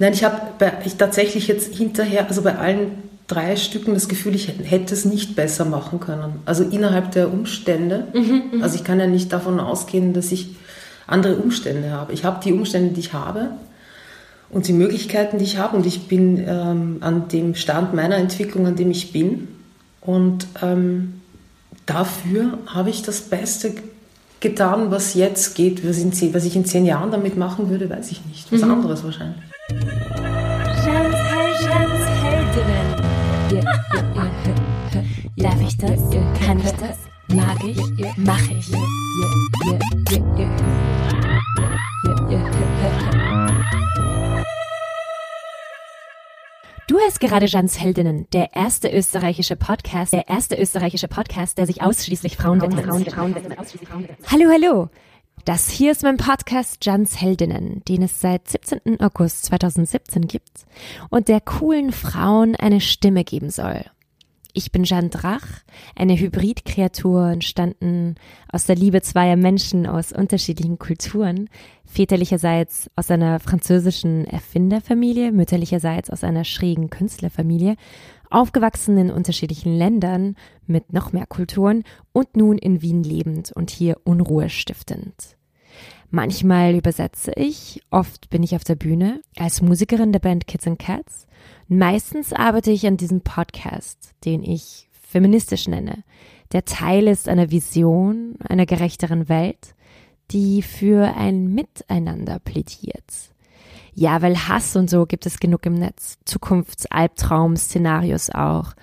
Nein, ich habe ich tatsächlich jetzt hinterher, also bei allen drei Stücken das Gefühl, ich hätte es nicht besser machen können. Also innerhalb der Umstände. Mhm, mhm. also ich kann ja nicht davon ausgehen, dass ich andere Umstände habe. Ich habe die Umstände, die ich habe und die Möglichkeiten, die ich habe. Und ich bin ähm, an dem Stand meiner Entwicklung, an dem ich bin. Und ähm, dafür habe ich das Beste getan, was jetzt geht. Was, in, was, ich in zehn Jahren damit machen würde, weiß ich nicht. Was mhm. anderes wahrscheinlich. Darf ich das? Kann ich das? Mag ich? Mach ich? Du hörst gerade Jans Heldinnen, der erste österreichische Podcast, der erste österreichische Podcast, der sich ausschließlich Frauen widmet. Hallo, hallo. Das hier ist mein Podcast Jans Heldinnen, den es seit 17. August 2017 gibt und der coolen Frauen eine Stimme geben soll. Ich bin Jeanne Drach, eine Hybridkreatur, entstanden aus der Liebe zweier Menschen aus unterschiedlichen Kulturen, väterlicherseits aus einer französischen Erfinderfamilie, mütterlicherseits aus einer schrägen Künstlerfamilie, aufgewachsen in unterschiedlichen Ländern mit noch mehr Kulturen und nun in Wien lebend und hier Unruhe stiftend. Manchmal übersetze ich, oft bin ich auf der Bühne als Musikerin der Band Kids and Cats Meistens arbeite ich an diesem Podcast, den ich feministisch nenne, der Teil ist einer Vision einer gerechteren Welt, die für ein Miteinander plädiert. Ja, weil Hass und so gibt es genug im Netz. Zukunftsalbtraum, Szenarios auch.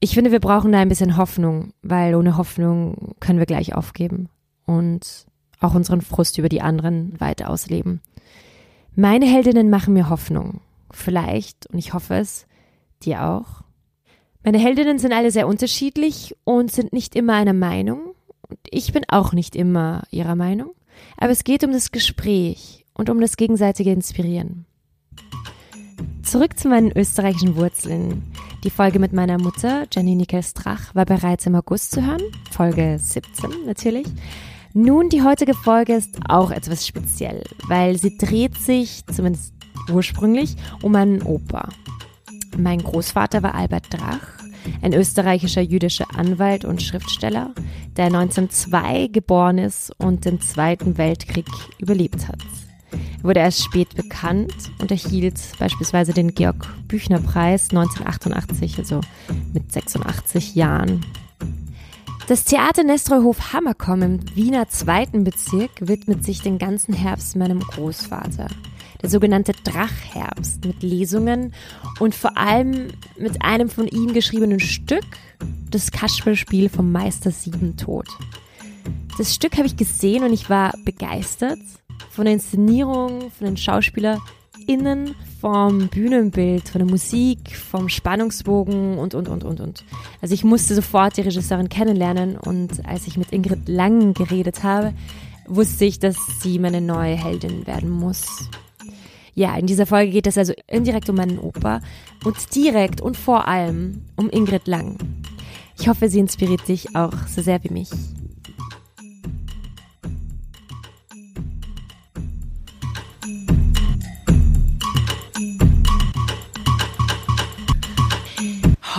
Ich finde, wir brauchen da ein bisschen Hoffnung, weil ohne Hoffnung können wir gleich aufgeben und auch unseren Frust über die anderen weiter ausleben. Meine Heldinnen machen mir Hoffnung vielleicht, und ich hoffe es, dir auch. Meine Heldinnen sind alle sehr unterschiedlich und sind nicht immer einer Meinung. Und ich bin auch nicht immer ihrer Meinung. Aber es geht um das Gespräch und um das gegenseitige Inspirieren. Zurück zu meinen österreichischen Wurzeln. Die Folge mit meiner Mutter, Jenny Nickels-Drach, war bereits im August zu hören. Folge 17 natürlich. Nun, die heutige Folge ist auch etwas speziell, weil sie dreht sich, zumindest ursprünglich um einen Opa. Mein Großvater war Albert Drach, ein österreichischer jüdischer Anwalt und Schriftsteller, der 1902 geboren ist und den Zweiten Weltkrieg überlebt hat. Wurde erst spät bekannt und erhielt beispielsweise den Georg Büchner Preis 1988, also mit 86 Jahren. Das Theater Nestreuhof Hammerkomm im Wiener zweiten Bezirk widmet sich den ganzen Herbst meinem Großvater der sogenannte Drachherbst mit Lesungen und vor allem mit einem von ihm geschriebenen Stück, das Kasperspiel vom Meister Siebentod. Das Stück habe ich gesehen und ich war begeistert von der Inszenierung, von den SchauspielerInnen, vom Bühnenbild, von der Musik, vom Spannungsbogen und, und, und, und, und. Also ich musste sofort die Regisseurin kennenlernen und als ich mit Ingrid Lang geredet habe, wusste ich, dass sie meine neue Heldin werden muss. Ja, in dieser Folge geht es also indirekt um meinen Opa und direkt und vor allem um Ingrid Lang. Ich hoffe, sie inspiriert dich auch so sehr wie mich.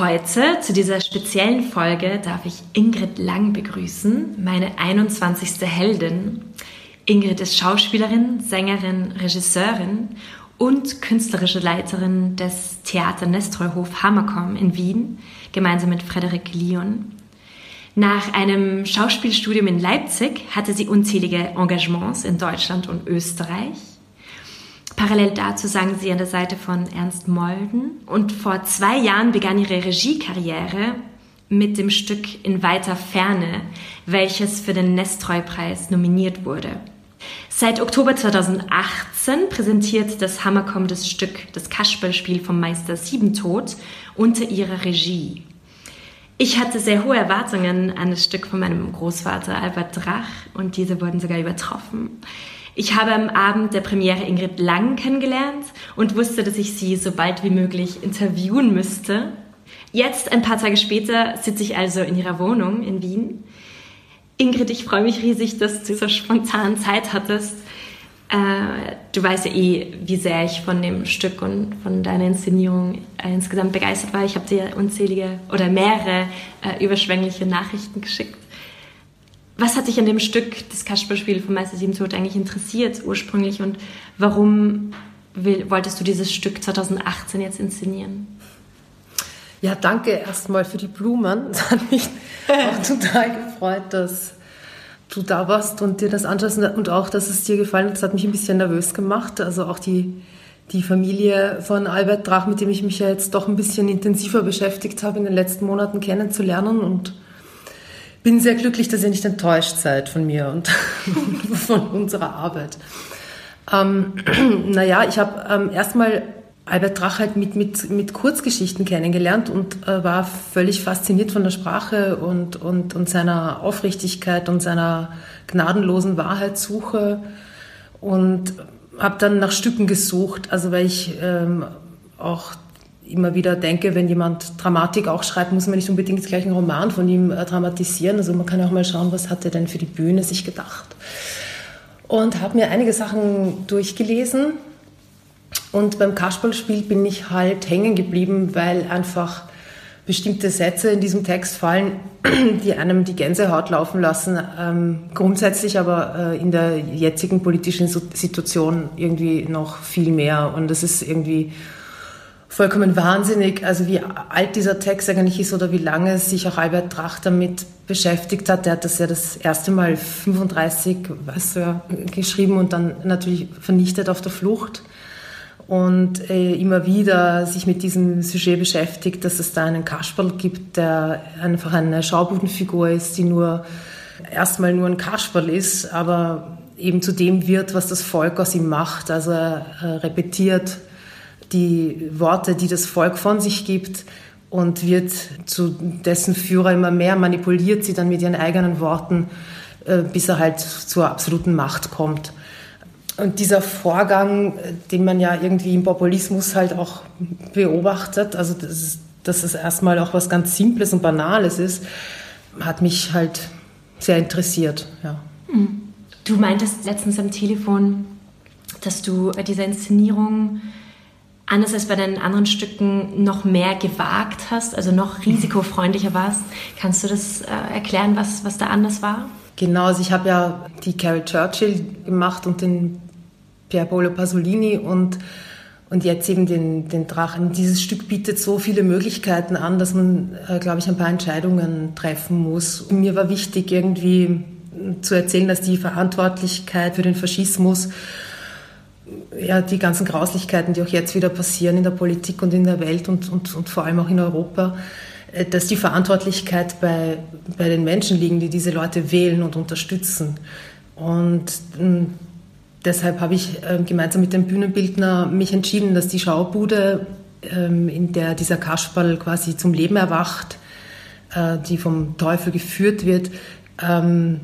Heute zu dieser speziellen Folge darf ich Ingrid Lang begrüßen, meine 21. Heldin. Ingrid ist Schauspielerin, Sängerin, Regisseurin und künstlerische Leiterin des Theater Nestreuhof Hammerkomm in Wien, gemeinsam mit Frederik Lyon. Nach einem Schauspielstudium in Leipzig hatte sie unzählige Engagements in Deutschland und Österreich. Parallel dazu sang sie an der Seite von Ernst Molden und vor zwei Jahren begann ihre Regiekarriere mit dem Stück In weiter Ferne, welches für den Nestreu-Preis nominiert wurde. Seit Oktober 2018 präsentiert das Hammerkomm das Stück Das Kasperlspiel vom Meister Siebentod unter ihrer Regie. Ich hatte sehr hohe Erwartungen an das Stück von meinem Großvater Albert Drach und diese wurden sogar übertroffen. Ich habe am Abend der Premiere Ingrid Lang kennengelernt und wusste, dass ich sie so bald wie möglich interviewen müsste. Jetzt, ein paar Tage später, sitze ich also in ihrer Wohnung in Wien Ingrid, ich freue mich riesig, dass du so spontan Zeit hattest. Äh, du weißt ja eh, wie sehr ich von dem Stück und von deiner Inszenierung äh, insgesamt begeistert war. Ich habe dir unzählige oder mehrere äh, überschwängliche Nachrichten geschickt. Was hat dich an dem Stück, das Kasperspiel von Meister Sieben Tod, eigentlich interessiert ursprünglich und warum will, wolltest du dieses Stück 2018 jetzt inszenieren? Ja, danke erstmal für die Blumen. Es hat mich auch total gefreut, dass du da warst und dir das anschaust und auch, dass es dir gefallen hat. Das hat mich ein bisschen nervös gemacht. Also auch die, die Familie von Albert Drach, mit dem ich mich ja jetzt doch ein bisschen intensiver beschäftigt habe, in den letzten Monaten kennenzulernen und bin sehr glücklich, dass ihr nicht enttäuscht seid von mir und von unserer Arbeit. Ähm, naja, ich habe ähm, erstmal Albert Drach halt mit, mit, mit Kurzgeschichten kennengelernt und äh, war völlig fasziniert von der Sprache und, und, und seiner Aufrichtigkeit und seiner gnadenlosen Wahrheitssuche und habe dann nach Stücken gesucht, also weil ich ähm, auch immer wieder denke, wenn jemand Dramatik auch schreibt, muss man nicht unbedingt gleich einen Roman von ihm äh, dramatisieren. Also man kann auch mal schauen, was hat er denn für die Bühne sich gedacht. Und habe mir einige Sachen durchgelesen und beim Kasperlspiel bin ich halt hängen geblieben, weil einfach bestimmte Sätze in diesem Text fallen, die einem die Gänsehaut laufen lassen. Ähm, grundsätzlich aber äh, in der jetzigen politischen Situation irgendwie noch viel mehr. Und das ist irgendwie vollkommen wahnsinnig, also wie alt dieser Text eigentlich ist oder wie lange sich auch Albert Drach damit beschäftigt hat. Der hat das ja das erste Mal 35, weißt du, geschrieben und dann natürlich vernichtet auf der Flucht und äh, immer wieder sich mit diesem Sujet beschäftigt, dass es da einen Kasperl gibt, der einfach eine Schaubudenfigur ist, die nur erstmal nur ein Kasperl ist, aber eben zu dem wird, was das Volk aus ihm macht. Also er repetiert die Worte, die das Volk von sich gibt und wird zu dessen Führer immer mehr, manipuliert sie dann mit ihren eigenen Worten, äh, bis er halt zur absoluten Macht kommt. Und dieser Vorgang, den man ja irgendwie im Populismus halt auch beobachtet, also das dass es erstmal auch was ganz Simples und Banales ist, hat mich halt sehr interessiert. Ja. Mhm. Du meintest letztens am Telefon, dass du diese Inszenierung anders als bei deinen anderen Stücken noch mehr gewagt hast, also noch risikofreundlicher warst. Kannst du das äh, erklären, was, was da anders war? Genau, also ich habe ja die Carol Churchill gemacht und den Pier Paolo Pasolini und, und jetzt eben den, den Drachen. Dieses Stück bietet so viele Möglichkeiten an, dass man, äh, glaube ich, ein paar Entscheidungen treffen muss. Und mir war wichtig, irgendwie zu erzählen, dass die Verantwortlichkeit für den Faschismus ja, die ganzen Grauslichkeiten, die auch jetzt wieder passieren in der Politik und in der Welt und, und, und vor allem auch in Europa, äh, dass die Verantwortlichkeit bei, bei den Menschen liegen, die diese Leute wählen und unterstützen. Und hm, deshalb habe ich äh, gemeinsam mit dem Bühnenbildner mich entschieden, dass die Schaubude, ähm, in der dieser Kasperl quasi zum Leben erwacht, äh, die vom Teufel geführt wird, ähm,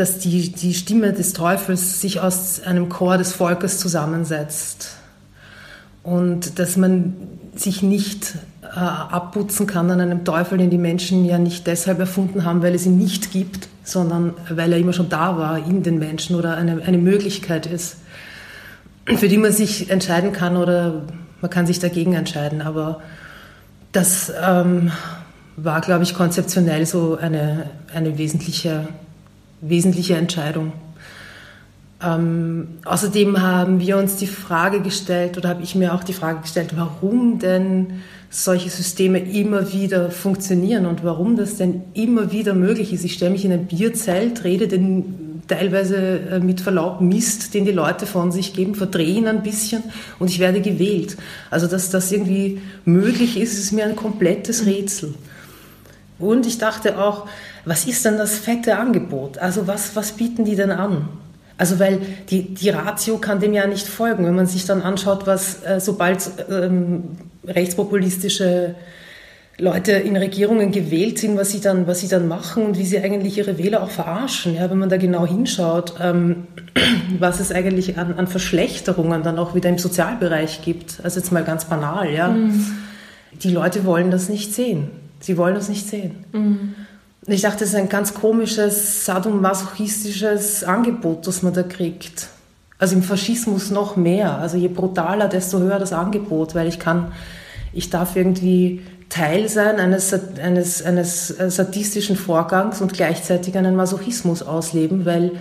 dass die, die Stimme des Teufels sich aus einem Chor des Volkes zusammensetzt und dass man sich nicht äh, abputzen kann an einem Teufel, den die Menschen ja nicht deshalb erfunden haben, weil es ihn nicht gibt, sondern weil er immer schon da war in den Menschen oder eine, eine Möglichkeit ist, für die man sich entscheiden kann oder man kann sich dagegen entscheiden. Aber das ähm, war, glaube ich, konzeptionell so eine, eine wesentliche, wesentliche Entscheidung. Ähm, außerdem haben wir uns die Frage gestellt oder habe ich mir auch die Frage gestellt, warum denn solche Systeme immer wieder funktionieren und warum das denn immer wieder möglich ist. Ich stelle mich in ein Bierzelt, rede den teilweise äh, mit Verlaub Mist, den die Leute von sich geben, verdrehen ein bisschen und ich werde gewählt. Also dass das irgendwie möglich ist, ist mir ein komplettes Rätsel. Und ich dachte auch, was ist denn das fette Angebot? Also was, was bieten die denn an? Also weil die, die Ratio kann dem ja nicht folgen, wenn man sich dann anschaut, was äh, sobald ähm, rechtspopulistische Leute in Regierungen gewählt sind, was sie dann, was sie dann machen und wie sie eigentlich ihre Wähler auch verarschen. Ja, wenn man da genau hinschaut, ähm, was es eigentlich an, an, Verschlechterungen dann auch wieder im Sozialbereich gibt. Also jetzt mal ganz banal, ja. Mhm. Die Leute wollen das nicht sehen. Sie wollen das nicht sehen. Mhm. Ich dachte, das ist ein ganz komisches, sadomasochistisches Angebot, das man da kriegt. Also im Faschismus noch mehr. Also je brutaler, desto höher das Angebot, weil ich kann, ich darf irgendwie Teil sein eines, eines, eines sadistischen Vorgangs und gleichzeitig einen Masochismus ausleben, weil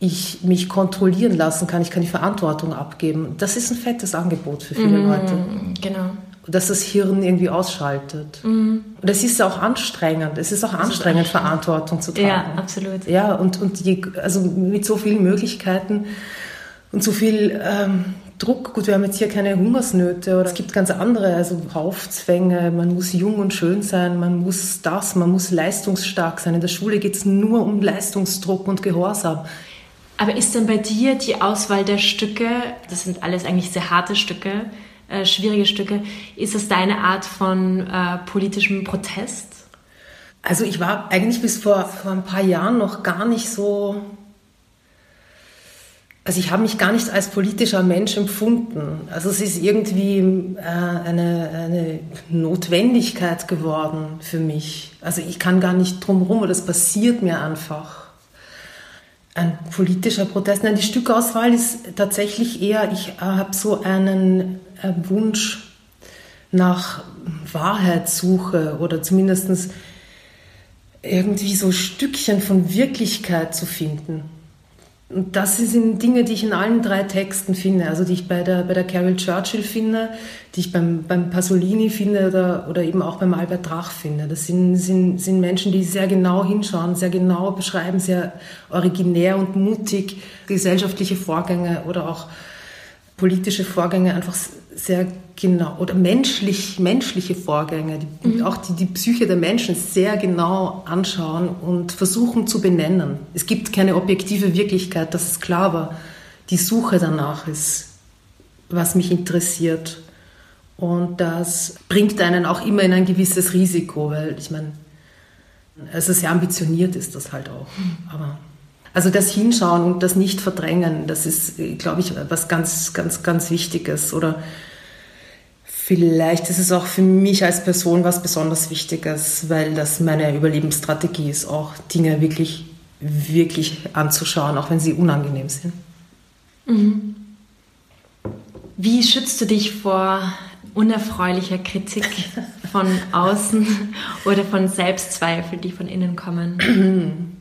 ich mich kontrollieren lassen kann, ich kann die Verantwortung abgeben. Das ist ein fettes Angebot für viele mm, Leute. Genau. Dass das Hirn irgendwie ausschaltet. Mm. Und es ist auch anstrengend. Es ist auch anstrengend, ist anstrengend, Verantwortung zu tragen. Ja, absolut. Ja, und, und je, also mit so vielen Möglichkeiten und so viel ähm, Druck. Gut, wir haben jetzt hier keine Hungersnöte oder es gibt ganz andere, also Raufzwänge. Man muss jung und schön sein, man muss das, man muss leistungsstark sein. In der Schule geht es nur um Leistungsdruck und Gehorsam. Aber ist denn bei dir die Auswahl der Stücke, das sind alles eigentlich sehr harte Stücke, äh, schwierige Stücke, ist das deine Art von äh, politischem Protest? Also ich war eigentlich bis vor, vor ein paar Jahren noch gar nicht so also ich habe mich gar nicht als politischer Mensch empfunden. Also es ist irgendwie äh, eine, eine Notwendigkeit geworden für mich. Also ich kann gar nicht drumherum oder es passiert mir einfach. Ein politischer Protest. Nein, die Stückauswahl ist tatsächlich eher, ich habe so einen äh, Wunsch nach Wahrheitssuche oder zumindest irgendwie so Stückchen von Wirklichkeit zu finden. Und das sind Dinge, die ich in allen drei Texten finde, also die ich bei der, bei der Carol Churchill finde, die ich beim, beim Pasolini finde oder, oder eben auch beim Albert Drach finde. Das sind, sind, sind Menschen, die sehr genau hinschauen, sehr genau beschreiben, sehr originär und mutig gesellschaftliche Vorgänge oder auch politische Vorgänge einfach sehr genau oder menschlich, menschliche Vorgänge, die, mhm. auch die, die Psyche der Menschen sehr genau anschauen und versuchen zu benennen. Es gibt keine objektive Wirklichkeit, das ist klar, aber die Suche danach ist, was mich interessiert. Und das bringt einen auch immer in ein gewisses Risiko, weil ich meine, also sehr ambitioniert ist das halt auch. Aber also das Hinschauen und das Nicht-Verdrängen, das ist, glaube ich, was ganz, ganz, ganz Wichtiges. Oder vielleicht ist es auch für mich als Person was besonders Wichtiges, weil das meine Überlebensstrategie ist, auch Dinge wirklich, wirklich anzuschauen, auch wenn sie unangenehm sind. Mhm. Wie schützt du dich vor unerfreulicher Kritik von außen oder von Selbstzweifel, die von innen kommen?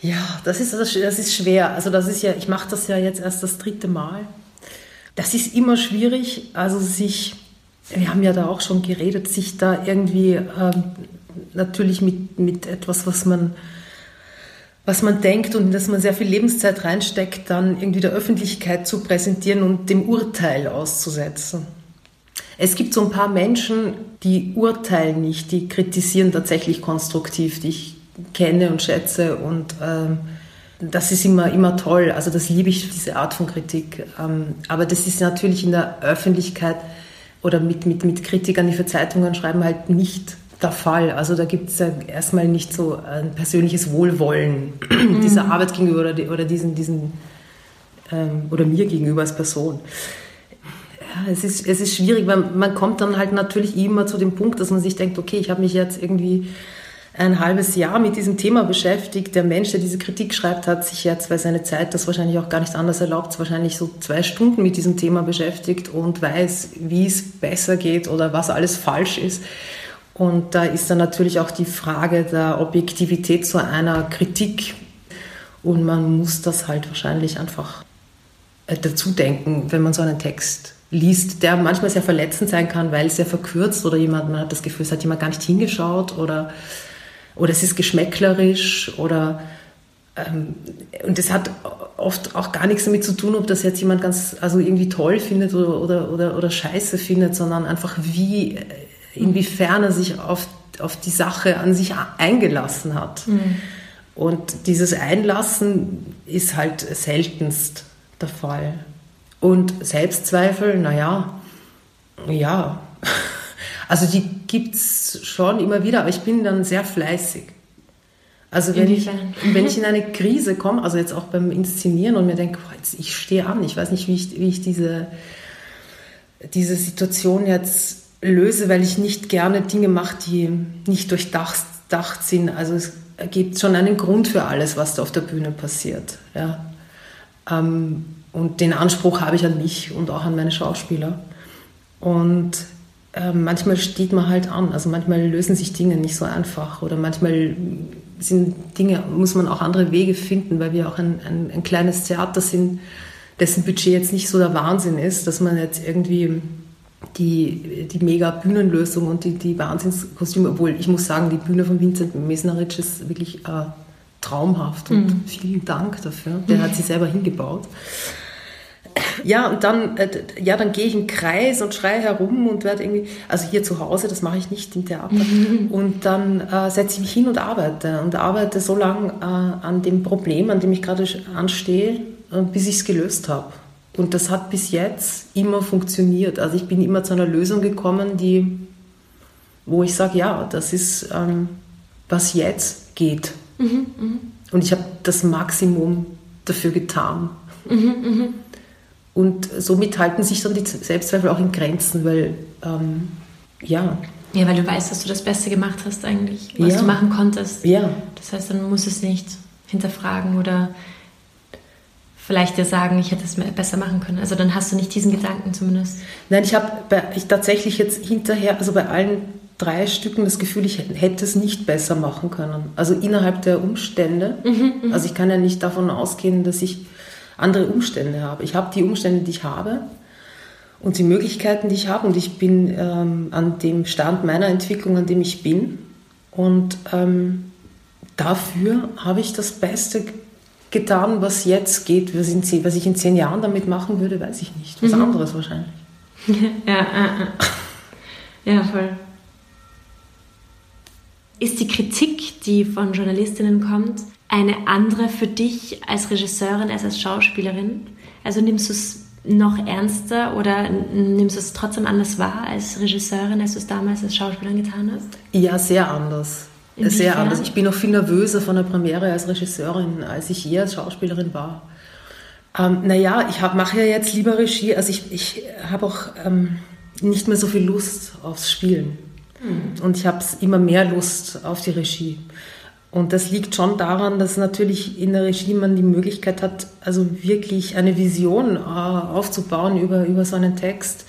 Ja, das ist, das ist schwer. Also das ist ja, ich mache das ja jetzt erst das dritte Mal. Das ist immer schwierig, also sich, wir haben ja da auch schon geredet, sich da irgendwie ähm, natürlich mit, mit etwas, was man, was man denkt und dass man sehr viel Lebenszeit reinsteckt, dann irgendwie der Öffentlichkeit zu präsentieren und dem Urteil auszusetzen. Es gibt so ein paar Menschen, die urteilen nicht, die kritisieren tatsächlich konstruktiv, die ich kenne und schätze und ähm, das ist immer, immer toll. Also das liebe ich, diese Art von Kritik. Ähm, aber das ist natürlich in der Öffentlichkeit oder mit, mit, mit Kritikern, die für Zeitungen schreiben, halt nicht der Fall. Also da gibt es ja erstmal nicht so ein persönliches Wohlwollen mhm. dieser Arbeit gegenüber oder, oder diesen, diesen ähm, oder mir gegenüber als Person. Ja, es ist, es ist schwierig, weil man kommt dann halt natürlich immer zu dem Punkt, dass man sich denkt, okay, ich habe mich jetzt irgendwie ein halbes Jahr mit diesem Thema beschäftigt. Der Mensch, der diese Kritik schreibt, hat sich jetzt, weil seine Zeit das wahrscheinlich auch gar nicht anders erlaubt, wahrscheinlich so zwei Stunden mit diesem Thema beschäftigt und weiß, wie es besser geht oder was alles falsch ist. Und da ist dann natürlich auch die Frage der Objektivität zu einer Kritik. Und man muss das halt wahrscheinlich einfach äh, dazu denken, wenn man so einen Text liest, der manchmal sehr verletzend sein kann, weil es sehr verkürzt oder jemand, man hat das Gefühl, es hat jemand gar nicht hingeschaut oder oder es ist geschmäcklerisch oder ähm, und es hat oft auch gar nichts damit zu tun, ob das jetzt jemand ganz also irgendwie toll findet oder, oder, oder, oder scheiße findet, sondern einfach wie, äh, inwiefern er sich auf, auf die Sache an sich eingelassen hat. Mhm. Und dieses Einlassen ist halt seltenst der Fall. Und Selbstzweifel, naja, ja, also die gibt es schon immer wieder, aber ich bin dann sehr fleißig. Also wenn ich, wenn ich in eine Krise komme, also jetzt auch beim Inszenieren und mir denke, boah, jetzt, ich stehe an, ich weiß nicht, wie ich, wie ich diese, diese Situation jetzt löse, weil ich nicht gerne Dinge mache, die nicht durchdacht sind. Also es gibt schon einen Grund für alles, was da auf der Bühne passiert. Ja. Ähm, Und den Anspruch habe ich an mich und auch an meine Schauspieler. Und äh, manchmal steht man halt an. Also manchmal lösen sich Dinge nicht so einfach oder manchmal sind Dinge, muss man auch andere Wege finden, weil wir auch ein, ein, ein kleines Theater sind, dessen Budget jetzt nicht so der Wahnsinn ist, dass man jetzt irgendwie die, die mega Bühnenlösung und die, die Wahnsinnskostüme, obwohl ich muss sagen, die Bühne von Vincent Mesneritsch ist wirklich äh, traumhaft und mhm. vielen Dank dafür. Der hat sie selber hingebaut. Ja, und dann, äh, ja, dann gehe ich im Kreis und schreie herum und werde irgendwie, also hier zu Hause, das mache ich nicht im Theater. Und dann äh, setze ich mich hin und arbeite und arbeite so lange äh, an dem Problem, an dem ich gerade anstehe, äh, bis ich es gelöst habe. Und das hat bis jetzt immer funktioniert. Also ich bin immer zu einer Lösung gekommen, die, wo ich sage, ja, das ist, ähm, was jetzt geht. Mhm, mh. Und ich habe das Maximum dafür getan. Mhm, mh. Und somit halten sich dann die Selbstzweifel auch in Grenzen, weil, ähm, ja. Ja, weil du weißt, dass du das Beste gemacht hast eigentlich, was ja. du machen konntest. Ja. Das heißt, dann muss es nicht hinterfragen oder vielleicht dir sagen, ich hätte es besser machen können. Also dann hast du nicht diesen Gedanken zumindest. Nein, ich habe ich tatsächlich jetzt hinterher, also bei allen drei Stücken das Gefühl, ich hätte es nicht besser machen können. Also innerhalb der Umstände. Mhm, mhm. also ich kann ja nicht davon ausgehen, dass ich andere Umstände habe. Ich habe die Umstände, die ich habe und die Möglichkeiten, die ich habe. Und ich bin ähm, an dem Stand meiner Entwicklung, an dem ich bin. Und ähm, dafür habe ich das Beste getan, was jetzt geht. Was, in, was, ich in zehn Jahren damit machen würde, weiß ich nicht. Was mhm. anderes wahrscheinlich. ja, äh, äh. ja, voll. Ist die Kritik, die von Journalistinnen kommt, eine andere für dich als Regisseurin als als Schauspielerin? Also nimmst du es noch ernster oder nimmst du es trotzdem anders wahr als Regisseurin, als du es damals als Schauspielerin getan hast? Ja, sehr anders. Inwiefern? Sehr anders. Ich bin noch viel nervöser von der Premiere als Regisseurin, als ich je als Schauspielerin war. Ähm, naja, ich mache ja jetzt lieber Regie. Also ich, ich habe auch ähm, nicht mehr so viel Lust aufs Spielen. Mhm. Und ich habe immer mehr Lust auf die Regie. Und das liegt schon daran, dass natürlich in der Regie man die Möglichkeit hat, also wirklich eine Vision äh, aufzubauen über, über so einen Text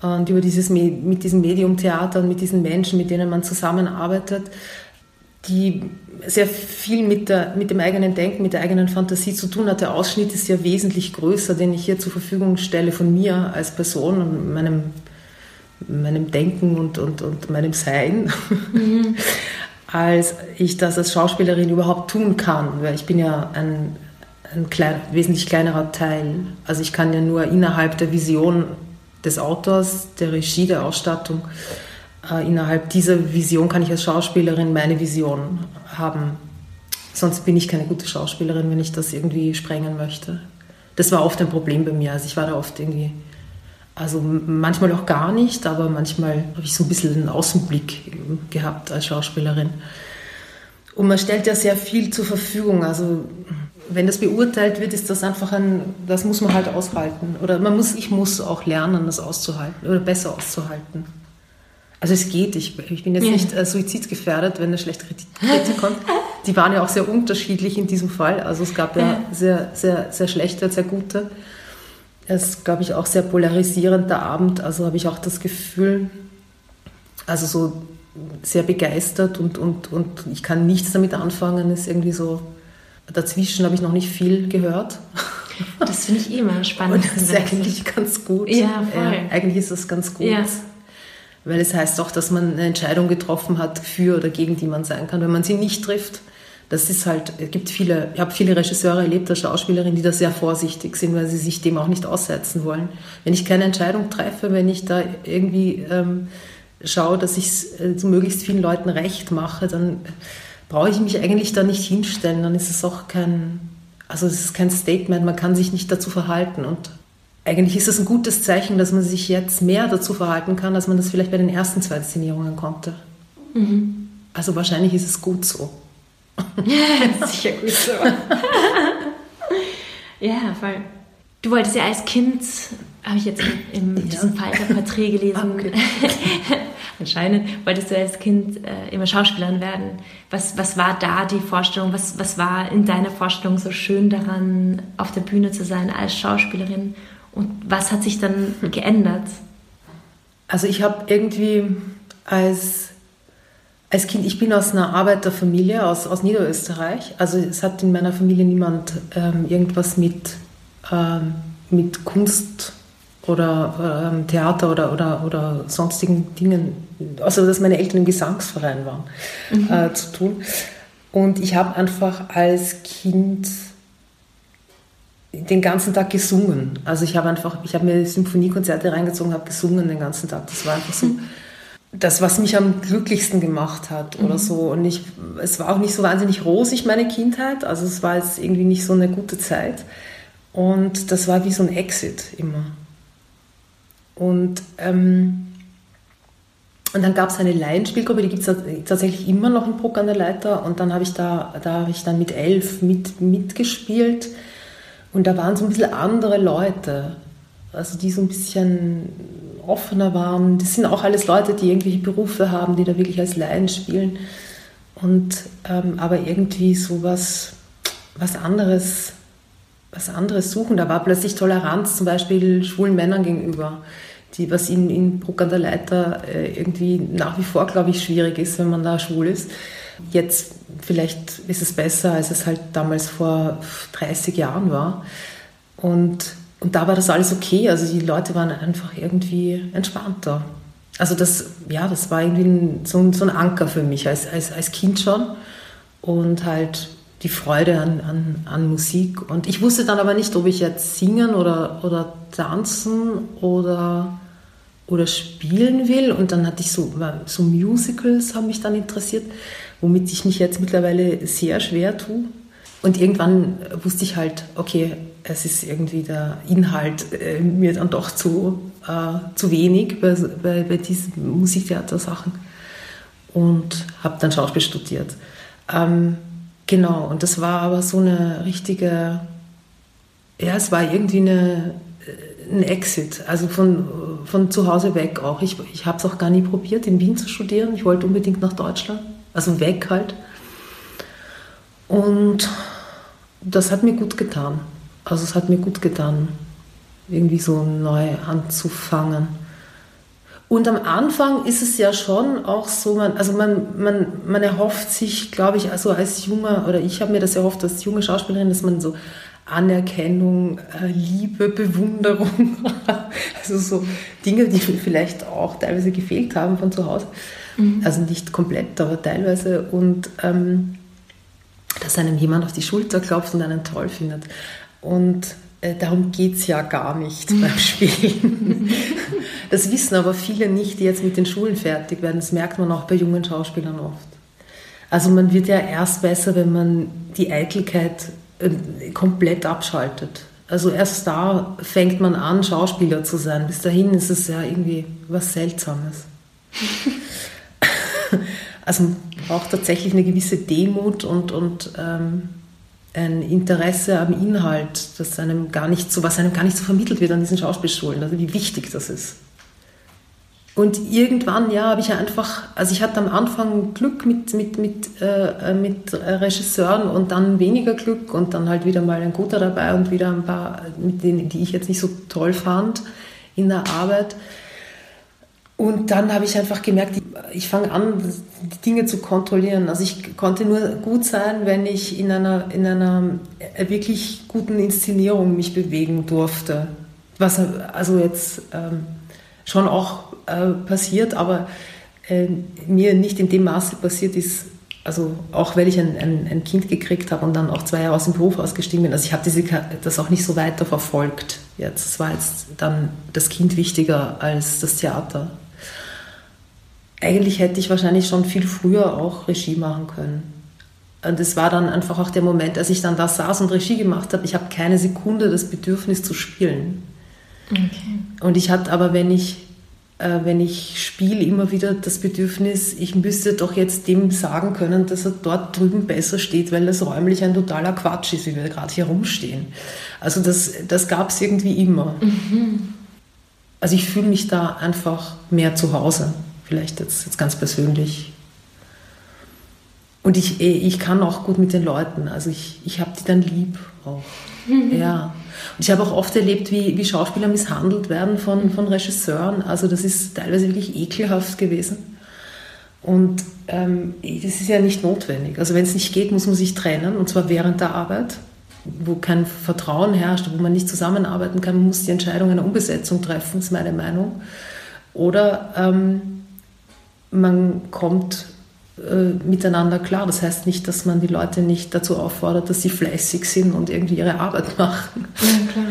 und über dieses, mit diesem Medium Theater und mit diesen Menschen, mit denen man zusammenarbeitet die sehr viel mit, der, mit dem eigenen Denken, mit der eigenen Fantasie zu tun hat. Der Ausschnitt ist ja wesentlich größer, den ich hier zur Verfügung stelle von mir als Person und meinem, meinem Denken und, und, und meinem Sein, mhm. als ich das als Schauspielerin überhaupt tun kann. Weil ich bin ja ein, ein klein, wesentlich kleinerer Teil. Also ich kann ja nur innerhalb der Vision des Autors, der Regie, der Ausstattung, äh, innerhalb dieser Vision kann ich als Schauspielerin meine Vision haben. Sonst bin ich keine gute Schauspielerin, wenn ich das irgendwie sprengen möchte. Das war oft ein Problem bei mir. Also ich war da oft irgendwie, also manchmal auch gar nicht, aber manchmal habe ich so ein bisschen einen Außenblick gehabt als Schauspielerin. Und man stellt ja sehr viel zur Verfügung. Also wenn das beurteilt wird, ist das einfach ein, das muss man halt aushalten. Oder man muss, ich muss auch lernen, das auszuhalten oder besser auszuhalten. Also es geht, ich, ich bin jetzt ja. nicht äh, suizidgefährdet, wenn eine schlechte Kritik kommt. Die waren ja auch sehr unterschiedlich in diesem Fall. Also es gab ja, ja. sehr, sehr, sehr schlechte, sehr gute. Es ist, glaube ich, auch sehr polarisierend der Abend. Also habe ich auch das Gefühl, also so sehr begeistert und, und, und ich kann nichts damit anfangen. Ist irgendwie so, dazwischen habe ich noch nicht viel gehört. Das finde ich immer spannend. Und das ist eigentlich ganz gut. Ja, voll. Ja, eigentlich ist das ganz gut. Ja weil es heißt doch, dass man eine Entscheidung getroffen hat, für oder gegen die man sein kann. Wenn man sie nicht trifft, das ist halt, es gibt viele, ich habe viele Regisseure erlebt, als Schauspielerin, die da sehr vorsichtig sind, weil sie sich dem auch nicht aussetzen wollen. Wenn ich keine Entscheidung treffe, wenn ich da irgendwie ähm, schaue, dass ich es äh, zu möglichst vielen Leuten recht mache, dann brauche ich mich eigentlich da nicht hinstellen. Dann ist es auch kein, also es ist kein Statement, man kann sich nicht dazu verhalten. Und eigentlich ist es ein gutes Zeichen, dass man sich jetzt mehr dazu verhalten kann, als man das vielleicht bei den ersten zwei Inszenierungen konnte. Mhm. Also wahrscheinlich ist es gut so. Ja, sicher gut so. ja, voll. Du wolltest ja als Kind habe ich jetzt in, in diesem ja. Falter-Porträt gelesen. Okay. Anscheinend wolltest du als Kind äh, immer Schauspielerin werden. Was, was war da die Vorstellung? Was, was war in deiner Vorstellung so schön daran, auf der Bühne zu sein als Schauspielerin? Und was hat sich dann geändert? Also ich habe irgendwie als, als Kind, ich bin aus einer Arbeiterfamilie aus, aus Niederösterreich. Also es hat in meiner Familie niemand ähm, irgendwas mit, ähm, mit Kunst oder ähm, Theater oder, oder, oder sonstigen Dingen, also dass meine Eltern im Gesangsverein waren, mhm. äh, zu tun. Und ich habe einfach als Kind den ganzen Tag gesungen. Also ich habe einfach, ich habe mir Symphoniekonzerte reingezogen, habe gesungen den ganzen Tag. Das war einfach so mhm. Das, was mich am glücklichsten gemacht hat oder mhm. so. Und ich, es war auch nicht so wahnsinnig rosig, meine Kindheit. Also es war jetzt irgendwie nicht so eine gute Zeit. Und das war wie so ein Exit immer. Und, ähm, und dann gab es eine Laienspielgruppe, die gibt es tatsächlich immer noch in Bruck an der Leiter. Und dann habe ich da, da habe ich dann mit elf mit, mitgespielt. Und da waren so ein bisschen andere Leute, also die so ein bisschen offener waren. Das sind auch alles Leute, die irgendwelche Berufe haben, die da wirklich als Laien spielen. Und ähm, aber irgendwie so was, was anderes was anderes suchen. Da war plötzlich Toleranz zum Beispiel schwulen Männern gegenüber die, was in, in Bruck an der Leiter äh, irgendwie nach wie vor, glaube ich, schwierig ist, wenn man da schwul ist. Jetzt vielleicht ist es besser, als es halt damals vor 30 Jahren war. Und, und da war das alles okay. Also die Leute waren einfach irgendwie entspannter. Also das, ja, das war irgendwie ein, so, ein, so ein Anker für mich als, als, als Kind schon. Und halt die Freude an, an, an Musik. Und ich wusste dann aber nicht, ob ich jetzt singen oder, oder tanzen oder, oder spielen will. Und dann hatte ich so, so Musicals haben mich dann interessiert, womit ich mich jetzt mittlerweile sehr schwer tue. Und irgendwann wusste ich halt, okay, es ist irgendwie der Inhalt äh, mir dann doch zu, äh, zu wenig bei, bei, bei diesen Musiktheatersachen und habe dann Schauspiel studiert. Ähm, Genau, und das war aber so eine richtige, ja, es war irgendwie eine, äh, ein Exit, also von, von zu Hause weg auch. Ich, ich habe es auch gar nie probiert, in Wien zu studieren. Ich wollte unbedingt nach Deutschland, also weg halt. Und das hat mir gut getan. Also es hat mir gut getan, irgendwie so neu anzufangen. Und am Anfang ist es ja schon auch so, man, also man, man, man erhofft sich, glaube ich, also als junger, oder ich habe mir das erhofft als junge Schauspielerin, dass man so Anerkennung, äh, Liebe, Bewunderung, also so Dinge, die vielleicht auch teilweise gefehlt haben von zu Hause. Mhm. Also nicht komplett, aber teilweise. Und ähm, dass einem jemand auf die Schulter klopft und einen toll findet. Und äh, darum geht es ja gar nicht beim Spielen. Das wissen aber viele nicht, die jetzt mit den Schulen fertig werden. Das merkt man auch bei jungen Schauspielern oft. Also man wird ja erst besser, wenn man die Eitelkeit äh, komplett abschaltet. Also erst da fängt man an, Schauspieler zu sein. Bis dahin ist es ja irgendwie was Seltsames. also man braucht tatsächlich eine gewisse Demut und, und ähm, ein Interesse am Inhalt, das einem gar nicht so, was einem gar nicht so vermittelt wird an diesen Schauspielschulen, also wie wichtig das ist. Und irgendwann, ja, habe ich einfach, also ich hatte am Anfang Glück mit, mit, mit, äh, mit Regisseuren und dann weniger Glück und dann halt wieder mal ein guter dabei und wieder ein paar, mit denen, die ich jetzt nicht so toll fand in der Arbeit. Und dann habe ich einfach gemerkt, ich fange an, die Dinge zu kontrollieren. Also ich konnte nur gut sein, wenn ich in einer, in einer wirklich guten Inszenierung mich bewegen durfte. Was also jetzt ähm, schon auch äh, passiert, aber äh, mir nicht in dem Maße passiert ist, also auch weil ich ein, ein, ein Kind gekriegt habe und dann auch zwei Jahre aus dem Beruf ausgestiegen bin. Also ich habe das auch nicht so weiter verfolgt. Jetzt war jetzt dann das Kind wichtiger als das Theater eigentlich hätte ich wahrscheinlich schon viel früher auch Regie machen können. Und es war dann einfach auch der Moment, als ich dann da saß und Regie gemacht habe, ich habe keine Sekunde das Bedürfnis zu spielen. Okay. Und ich hatte aber, wenn ich, äh, wenn ich spiele, immer wieder das Bedürfnis, ich müsste doch jetzt dem sagen können, dass er dort drüben besser steht, weil das räumlich ein totaler Quatsch ist, wie wir gerade hier rumstehen. Also das, das gab es irgendwie immer. Mhm. also ich fühle mich da einfach mehr zu Hause. Vielleicht jetzt, jetzt ganz persönlich. Und ich, eh, ich kann auch gut mit den Leuten. Also ich, ich habe die dann lieb auch. Mhm. Ja. Und ich habe auch oft erlebt, wie, wie Schauspieler misshandelt werden von, von Regisseuren. Also das ist teilweise wirklich ekelhaft gewesen. Und ähm, das ist ja nicht notwendig. Also wenn es nicht geht, muss man sich trennen, und zwar während der Arbeit, wo kein Vertrauen herrscht, wo man nicht zusammenarbeiten kann. Man muss die Entscheidung einer Umbesetzung treffen, ist meine Meinung. Oder ähm, man kommt äh, miteinander klar. Das heißt nicht, dass man die Leute nicht dazu auffordert, dass sie fleißig sind und irgendwie ihre Arbeit machen. Ja,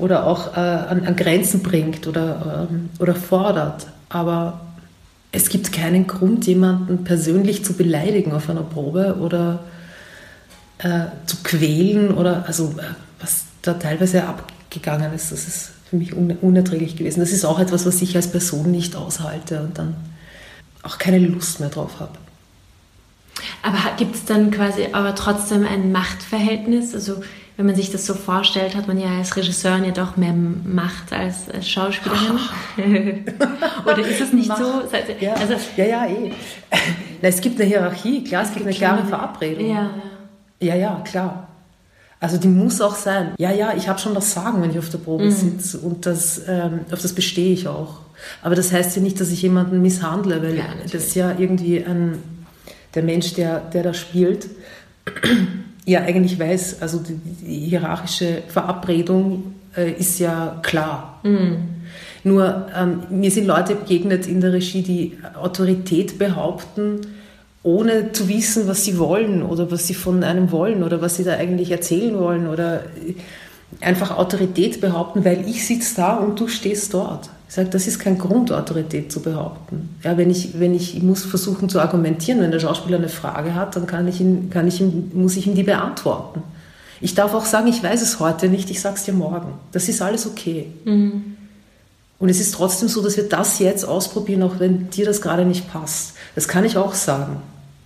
oder auch äh, an, an, Grenzen bringt oder, ähm, oder fordert. Aber es gibt keinen Grund, jemanden persönlich zu beleidigen auf einer Probe oder äh, zu quälen oder also äh, was da teilweise abgegangen ist. Das ist für mich unerträglich gewesen. Das ist auch etwas, was ich als Person nicht aushalte und dann auch keine Lust mehr drauf habe. Aber gibt es dann quasi aber trotzdem ein Machtverhältnis? Also wenn man sich das so vorstellt, hat man ja als Regisseurin ja doch mehr Macht als, als Schauspielerin. Oder ist es nicht Macht. so? Ja, also, ja, ja, eh. Na, es gibt eine Hierarchie, klar, es, es gibt eine klare Verabredung. Ja, ja, ja, klar. Also die muss auch sein. Ja, ja, ich habe schon das Sagen, wenn ich auf der Probe mhm. sitze und das, ähm, auf das bestehe ich auch. Aber das heißt ja nicht, dass ich jemanden misshandle, weil ja, das ist ja irgendwie ein der Mensch, der, der da spielt, ja eigentlich weiß, also die, die hierarchische Verabredung äh, ist ja klar. Mhm. Nur ähm, mir sind Leute begegnet in der Regie, die Autorität behaupten, ohne zu wissen, was sie wollen oder was sie von einem wollen oder was sie da eigentlich erzählen wollen oder einfach Autorität behaupten, weil ich sitze da und du stehst dort. Ich sage, das ist kein Grund, Autorität zu behaupten. Ja, wenn ich, wenn ich, ich muss versuchen zu argumentieren, wenn der Schauspieler eine Frage hat, dann kann ich ihn, kann ich ihm, muss ich ihm die beantworten. Ich darf auch sagen, ich weiß es heute nicht, ich sage es dir morgen. Das ist alles okay. Mhm. Und es ist trotzdem so, dass wir das jetzt ausprobieren, auch wenn dir das gerade nicht passt. Das kann ich auch sagen.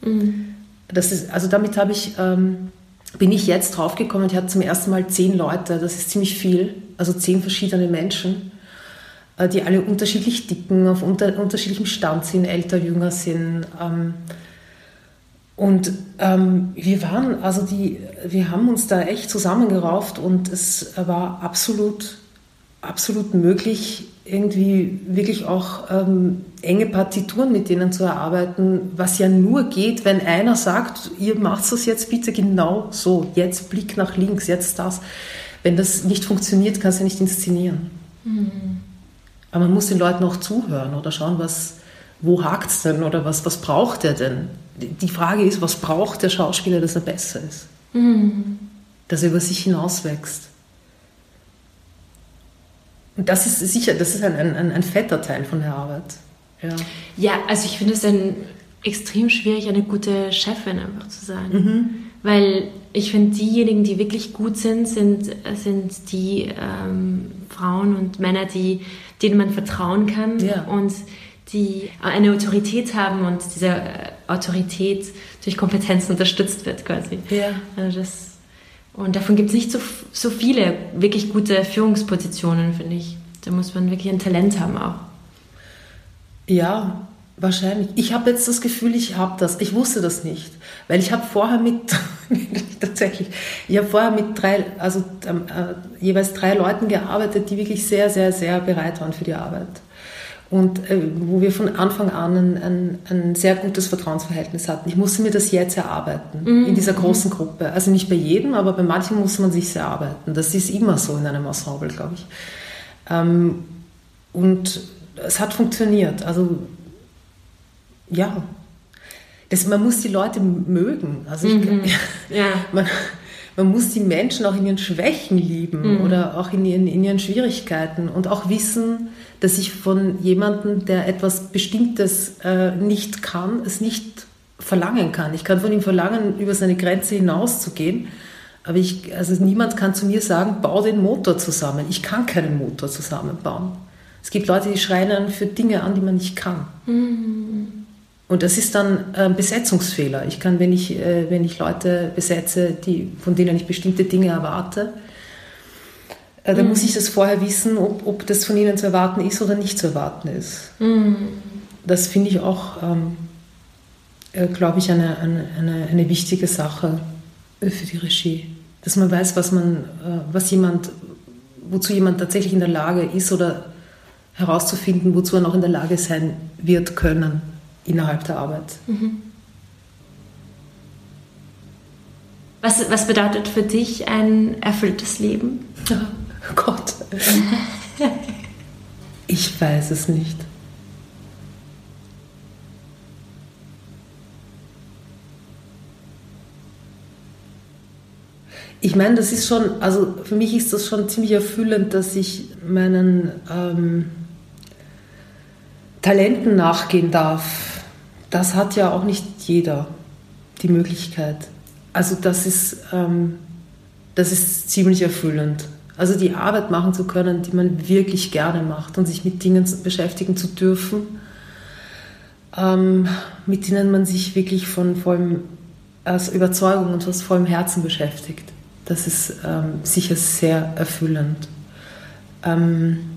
Mhm. Das ist, also damit habe ich, ähm, bin ich jetzt draufgekommen, ich hatte zum ersten Mal zehn Leute, das ist ziemlich viel, also zehn verschiedene Menschen die alle unterschiedlich dicken, auf unter, unterschiedlichem Stand sind, älter, jünger sind. Ähm, und ähm, wir waren, also die, wir haben uns da echt zusammengerauft und es war absolut, absolut möglich, irgendwie wirklich auch ähm, enge Partituren mit denen zu erarbeiten, was ja nur geht, wenn einer sagt, ihr macht das jetzt bitte genau so, jetzt Blick nach links, jetzt das. Wenn das nicht funktioniert, kannst du nicht inszenieren. Mhm. Aber man muss den Leuten auch zuhören oder schauen, was, wo hakt es denn oder was, was braucht er denn? Die Frage ist, was braucht der Schauspieler, dass er besser ist? Mhm. Dass er über sich hinauswächst. Und das ist sicher, das ist ein, ein, ein fetter Teil von der Arbeit. Ja, ja also ich finde es dann extrem schwierig, eine gute Chefin einfach zu sein. Mhm. Weil ich finde, diejenigen, die wirklich gut sind, sind, sind die ähm, Frauen und Männer, die, denen man vertrauen kann ja. und die eine Autorität haben und diese äh, Autorität durch Kompetenzen unterstützt wird quasi. Ja. Also das, und davon gibt es nicht so, so viele wirklich gute Führungspositionen, finde ich. Da muss man wirklich ein Talent haben auch. Ja, Wahrscheinlich. Ich habe jetzt das Gefühl, ich habe das. Ich wusste das nicht, weil ich habe vorher mit tatsächlich, ich habe vorher mit drei, also ähm, äh, jeweils drei Leuten gearbeitet, die wirklich sehr, sehr, sehr bereit waren für die Arbeit und äh, wo wir von Anfang an ein, ein, ein, sehr gutes Vertrauensverhältnis hatten. Ich musste mir das jetzt erarbeiten mhm. in dieser großen Gruppe. Also nicht bei jedem, aber bei manchen muss man sich erarbeiten. Das ist immer so in einem Ensemble, glaube ich. Ähm, und es hat funktioniert. Also ja, das, man muss die Leute mögen. Also ich, mhm. ja. man, man muss die Menschen auch in ihren Schwächen lieben mhm. oder auch in ihren, in ihren Schwierigkeiten und auch wissen, dass ich von jemandem, der etwas Bestimmtes äh, nicht kann, es nicht verlangen kann. Ich kann von ihm verlangen, über seine Grenze hinauszugehen, aber ich, also niemand kann zu mir sagen, bau den Motor zusammen. Ich kann keinen Motor zusammenbauen. Es gibt Leute, die schreien für Dinge an, die man nicht kann. Mhm. Und das ist dann ein Besetzungsfehler. Ich kann, wenn ich, äh, wenn ich Leute besetze, die, von denen ich bestimmte Dinge erwarte, Äh, da mhm. muss ich das vorher wissen, ob, ob das von ihnen zu erwarten ist oder nicht zu erwarten ist. Mhm. Das finde ich auch, ähm, äh, glaube ich, eine, eine, eine, wichtige Sache für die Regie. Dass man weiß, was man, was jemand, wozu jemand tatsächlich in der Lage ist oder herauszufinden, wozu er noch in der Lage sein wird können innerhalb der Arbeit. Mhm. Was, was bedeutet für dich ein erfülltes Leben? Oh Gott. ich weiß es nicht. Ich meine, das ist schon, also für mich ist das schon ziemlich erfüllend, dass ich meinen ähm, Talenten nachgehen darf, das hat ja auch nicht jeder die Möglichkeit. Also das ist, ähm, das ist ziemlich erfüllend. Also die Arbeit machen zu können, die man wirklich gerne macht und sich mit Dingen beschäftigen zu dürfen, ähm, mit denen man sich wirklich von vollem aus Überzeugung und aus vollem Herzen beschäftigt. Das ist ähm, sicher sehr erfüllend. Ähm,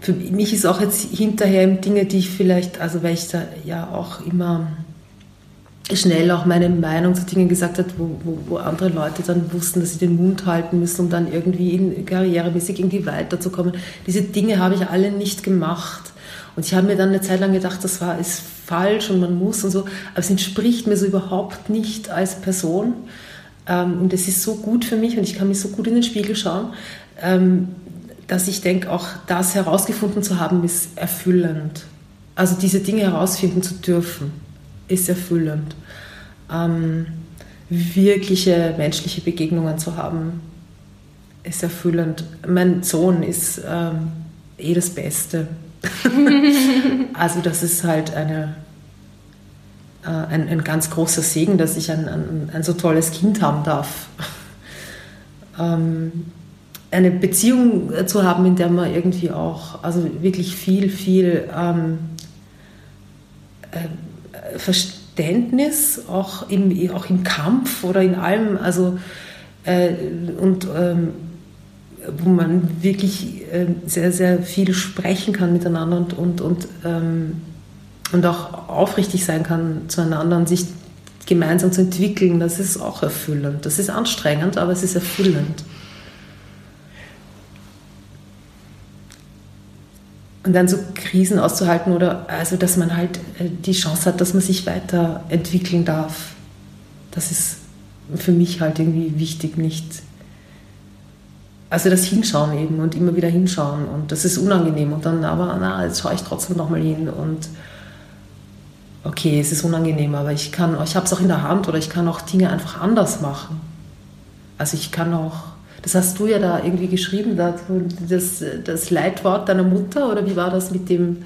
für mich ist auch jetzt hinterher Dinge, die ich vielleicht, also weil ich da ja auch immer schnell auch meine Meinung zu Dingen gesagt habe, wo, wo, wo, andere Leute dann wussten, dass sie den Mund halten müssen, um dann irgendwie in, karrieremäßig irgendwie weiterzukommen. Diese Dinge habe ich alle nicht gemacht. Und ich habe mir dann eine Zeit lang gedacht, das war ist falsch und man muss und so, aber es entspricht mir so überhaupt nicht als Person. Ähm, und es ist so gut für mich und ich kann mich so gut in den Spiegel schauen, ähm, dass ich denke, auch das herausgefunden zu haben, ist erfüllend. Also diese Dinge herausfinden zu dürfen, ist erfüllend. Ähm, wirkliche menschliche Begegnungen zu haben, ist erfüllend. Mein Sohn ist ähm, eh das Beste. also das ist halt eine, äh, ein, ein, ganz großer Segen, dass ich ein, ein, ein so tolles Kind haben darf. ähm, eine Beziehung äh, zu haben, in der man irgendwie auch, also wirklich viel, viel ähm, äh, Verständnis, auch im, auch im Kampf oder in allem, also äh, und ähm, wo man wirklich äh, sehr, sehr viel sprechen kann miteinander und, und, und, ähm, und auch aufrichtig sein kann zueinander und sich gemeinsam zu entwickeln, das ist auch erfüllend. Das ist anstrengend, aber es ist erfüllend. Und dann so Krisen auszuhalten oder also, dass man halt äh, die Chance hat, dass man sich weiterentwickeln darf. Das ist für mich halt irgendwie wichtig, nicht. Also das Hinschauen eben und immer wieder hinschauen und das ist unangenehm und dann aber, na, jetzt schaue ich trotzdem nochmal hin und okay, es ist unangenehm, aber ich kann, ich habe es auch in der Hand oder ich kann auch Dinge einfach anders machen. Also ich kann auch das hast du ja da irgendwie geschrieben, das, das Leitwort deiner Mutter oder wie war das mit dem?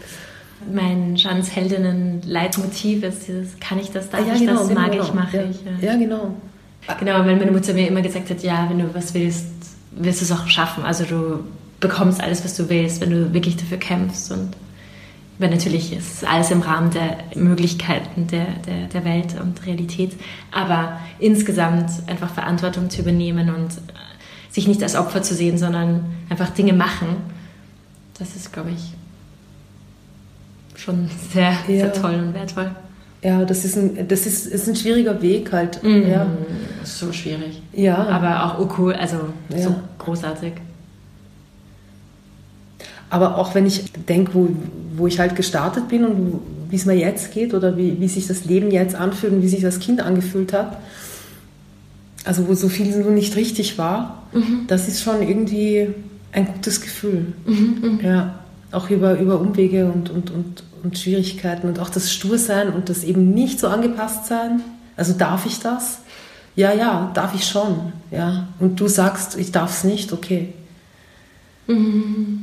Mein Jeans Heldinnen Leitmotiv ist dieses, kann ich das, darf ah, ja, ich genau, das, mag genau. ich, mache ja. ich. Ja. ja, genau. Genau, weil meine Mutter mir immer gesagt hat, ja, wenn du was willst, wirst du es auch schaffen. Also du bekommst alles, was du willst, wenn du wirklich dafür kämpfst. Und weil natürlich ist alles im Rahmen der Möglichkeiten der, der, der Welt und Realität. Aber insgesamt einfach Verantwortung zu übernehmen und sich nicht als Opfer zu sehen, sondern einfach Dinge machen. Das ist, glaube ich, schon sehr, ja. sehr toll und wertvoll. Ja, das ist ein, das ist, ist ein schwieriger Weg halt. Mhm. Ja. So schwierig. Ja. Aber auch oh cool, also ja. so großartig. Aber auch wenn ich denke, wo, wo ich halt gestartet bin und wie es mir jetzt geht oder wie, wie sich das Leben jetzt anfühlt und wie sich das Kind angefühlt hat, also wo so viel so nicht richtig war, mhm. das ist schon irgendwie ein gutes Gefühl. Mhm, mh. Ja, auch über, über Umwege und, und, und, und Schwierigkeiten und auch das Stursein und das eben nicht so angepasst sein. Also darf ich das? Ja, ja, darf ich schon. Ja. Und du sagst, ich darf es nicht, okay. Mhm.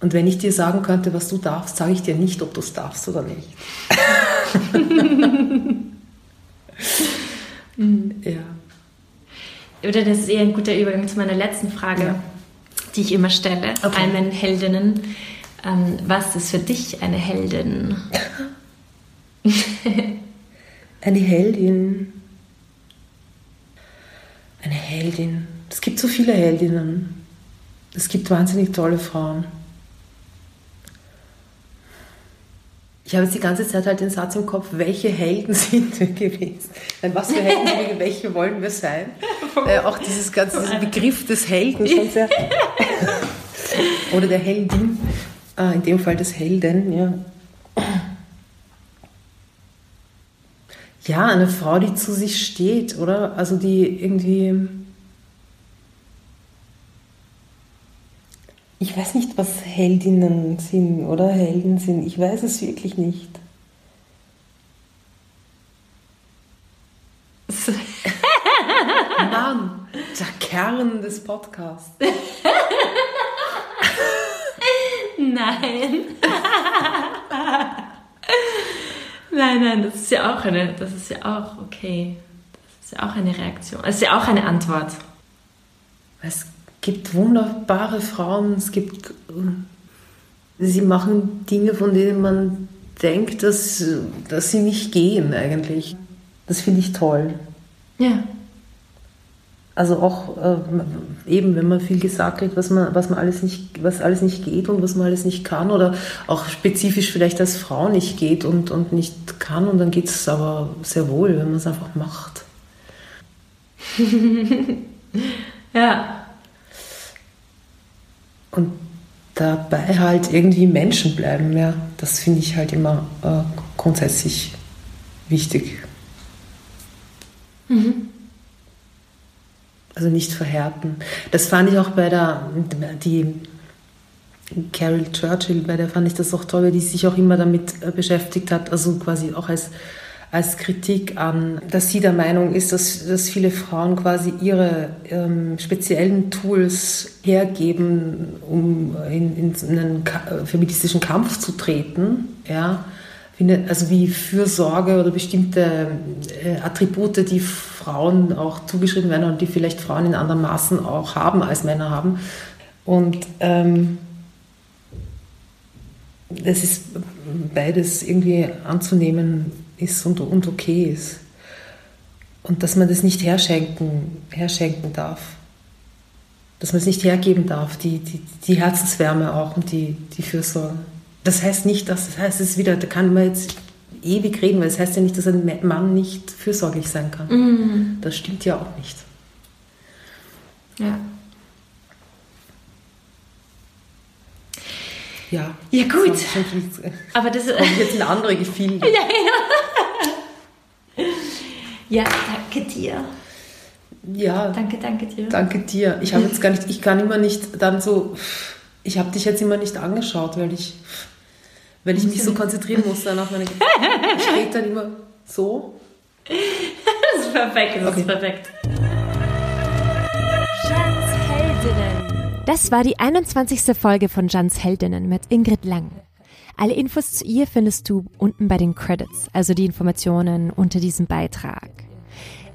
Und wenn ich dir sagen könnte, was du darfst, sage ich dir nicht, ob du es darfst oder nicht. mhm. Ja oder das ist eher ein guter Übergang zu meiner letzten Frage, ja. die ich immer stelle, okay. meinen Heldinnen. Ähm, was ist für dich eine Heldin? eine Heldin. Eine Heldin. Das gibt so viele Heldinnen. Es gibt wahnsinnig tolle Frauen. Ich habe jetzt die ganze Zeit halt den Satz im Kopf, welche Helden sind wir gewesen? Nein, was für Helden sind wir, welche wollen wir sein? Äh, auch dieses ganze dieser Begriff des Helden schon sehr. Oder der Heldin, äh, in dem Fall des Helden, ja. Ja, eine Frau, die zu sich steht, oder? Also die irgendwie Ich weiß nicht, was Heldinnen sind oder Helden sind. Ich weiß es wirklich nicht. Mann, der Kern des Podcasts. nein. nein, nein, das ist ja auch eine, das ist ja auch okay. Das ist ja auch eine Reaktion. Das ist ja auch eine Antwort. Was gibt wunderbare Frauen, es gibt, sie machen Dinge, von denen man denkt, dass, dass sie nicht gehen eigentlich. Das finde ich toll. Ja. Also auch äh, eben, wenn man viel gesagt kriegt, was man, was man alles nicht, was alles nicht geht und was man alles nicht kann oder auch spezifisch vielleicht als Frau nicht geht und, und nicht kann und dann geht es aber sehr wohl, wenn man es einfach macht. ja und dabei halt irgendwie Menschen bleiben. Ja. Das finde ich halt immer äh, grundsätzlich wichtig. Mhm. Also nicht verhärten. Das fand ich auch bei der, die Carol Churchill, bei der fand ich das auch toll, weil die sich auch immer damit äh, beschäftigt hat, also quasi auch als als Kritik an, dass sie der Meinung ist, dass, dass viele Frauen quasi ihre ähm, speziellen Tools hergeben, um in, in einen feministischen Kampf zu treten. Ja? Also wie Fürsorge oder bestimmte äh, Attribute, die Frauen auch zugeschrieben werden und die vielleicht Frauen in anderen Maßen auch haben als Männer haben. Und ähm, das ist beides irgendwie anzunehmen, ist und, und okay ist. Und dass man das nicht herschenken, herschenken darf. Dass man es nicht hergeben darf, die, die, die Herzenswärme auch und die, die Fürsorge. Das heißt nicht, dass, das heißt, es ist wieder, da kann man jetzt ewig reden, weil es das heißt ja nicht, dass ein Mann nicht fürsorglich sein kann. Mhm. Das stimmt ja auch nicht. Ja. Ja. Ja, gut. Aber das ist jetzt eine andere Gefühl. ja, ja. Ja, danke dir. Ja. Danke, danke dir. Danke dir. Ich habe jetzt gar nicht, ich kann immer nicht dann so, ich habe dich jetzt immer nicht angeschaut, weil ich, weil ich mich so konzentrieren muss dann auf meine, ich rede dann immer so. Das ist perfekt, das okay. ist perfekt. Das war die 21. Folge von Jans Heldinnen mit Ingrid Lang. Alle Infos zu ihr findest du unten bei den Credits, also die Informationen unter diesem Beitrag.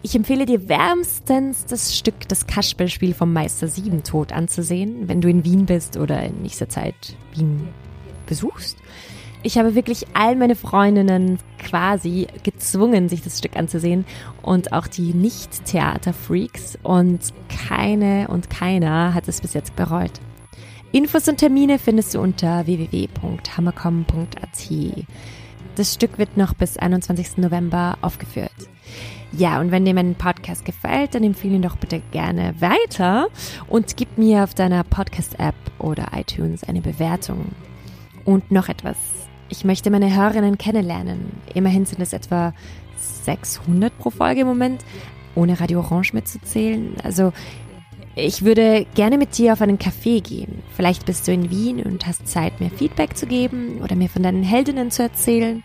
Ich empfehle dir wärmstens das Stück Das Kasperlspiel vom Meister Siebentod anzusehen, wenn du in Wien bist oder in nächster Zeit Wien besuchst. Ich habe wirklich all meine Freundinnen quasi gezwungen, sich das Stück anzusehen und auch die Nicht-Theater-Freaks und keine und keiner hat es bis jetzt bereut. Infos und Termine findest du unter www.hammercom.at. Das Stück wird noch bis 21. November aufgeführt. Ja, und wenn dir mein Podcast gefällt, dann empfehle ihn doch bitte gerne weiter und gib mir auf deiner Podcast-App oder iTunes eine Bewertung. Und noch etwas. Ich möchte meine Hörerinnen kennenlernen. Immerhin sind es etwa 600 pro Folge im Moment, ohne Radio Orange mitzuzählen. Also ich würde gerne mit dir auf einen Café gehen. Vielleicht bist du in Wien und hast Zeit, mir Feedback zu geben oder mir von deinen Heldinnen zu erzählen.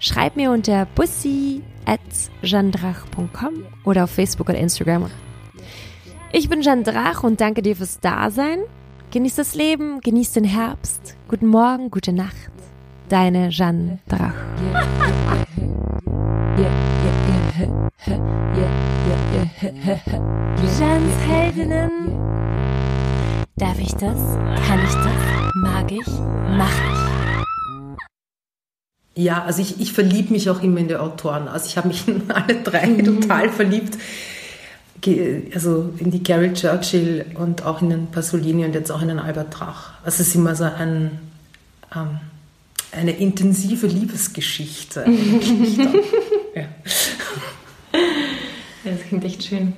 Schreib mir unter bussi.jandrach.com oder auf Facebook oder Instagram. Ich bin Jeanne Drach und danke dir fürs Dasein. Genieß das Leben, genieß den Herbst. Guten Morgen, gute Nacht deine Jeanne Drach. Jeannes Heldinnen. Darf ich das? Kann ich das? Mag ich? Mach ich? Ja, also ich, ich verliebe mich auch immer in die Autoren. Also ich habe mich in alle drei mhm. total verliebt. also in die Carrie Churchill und auch in den Pasolini und jetzt auch in den Albert Drach. Also es ist immer so ein, ähm, eine intensive Liebesgeschichte. ja. Das klingt echt schön.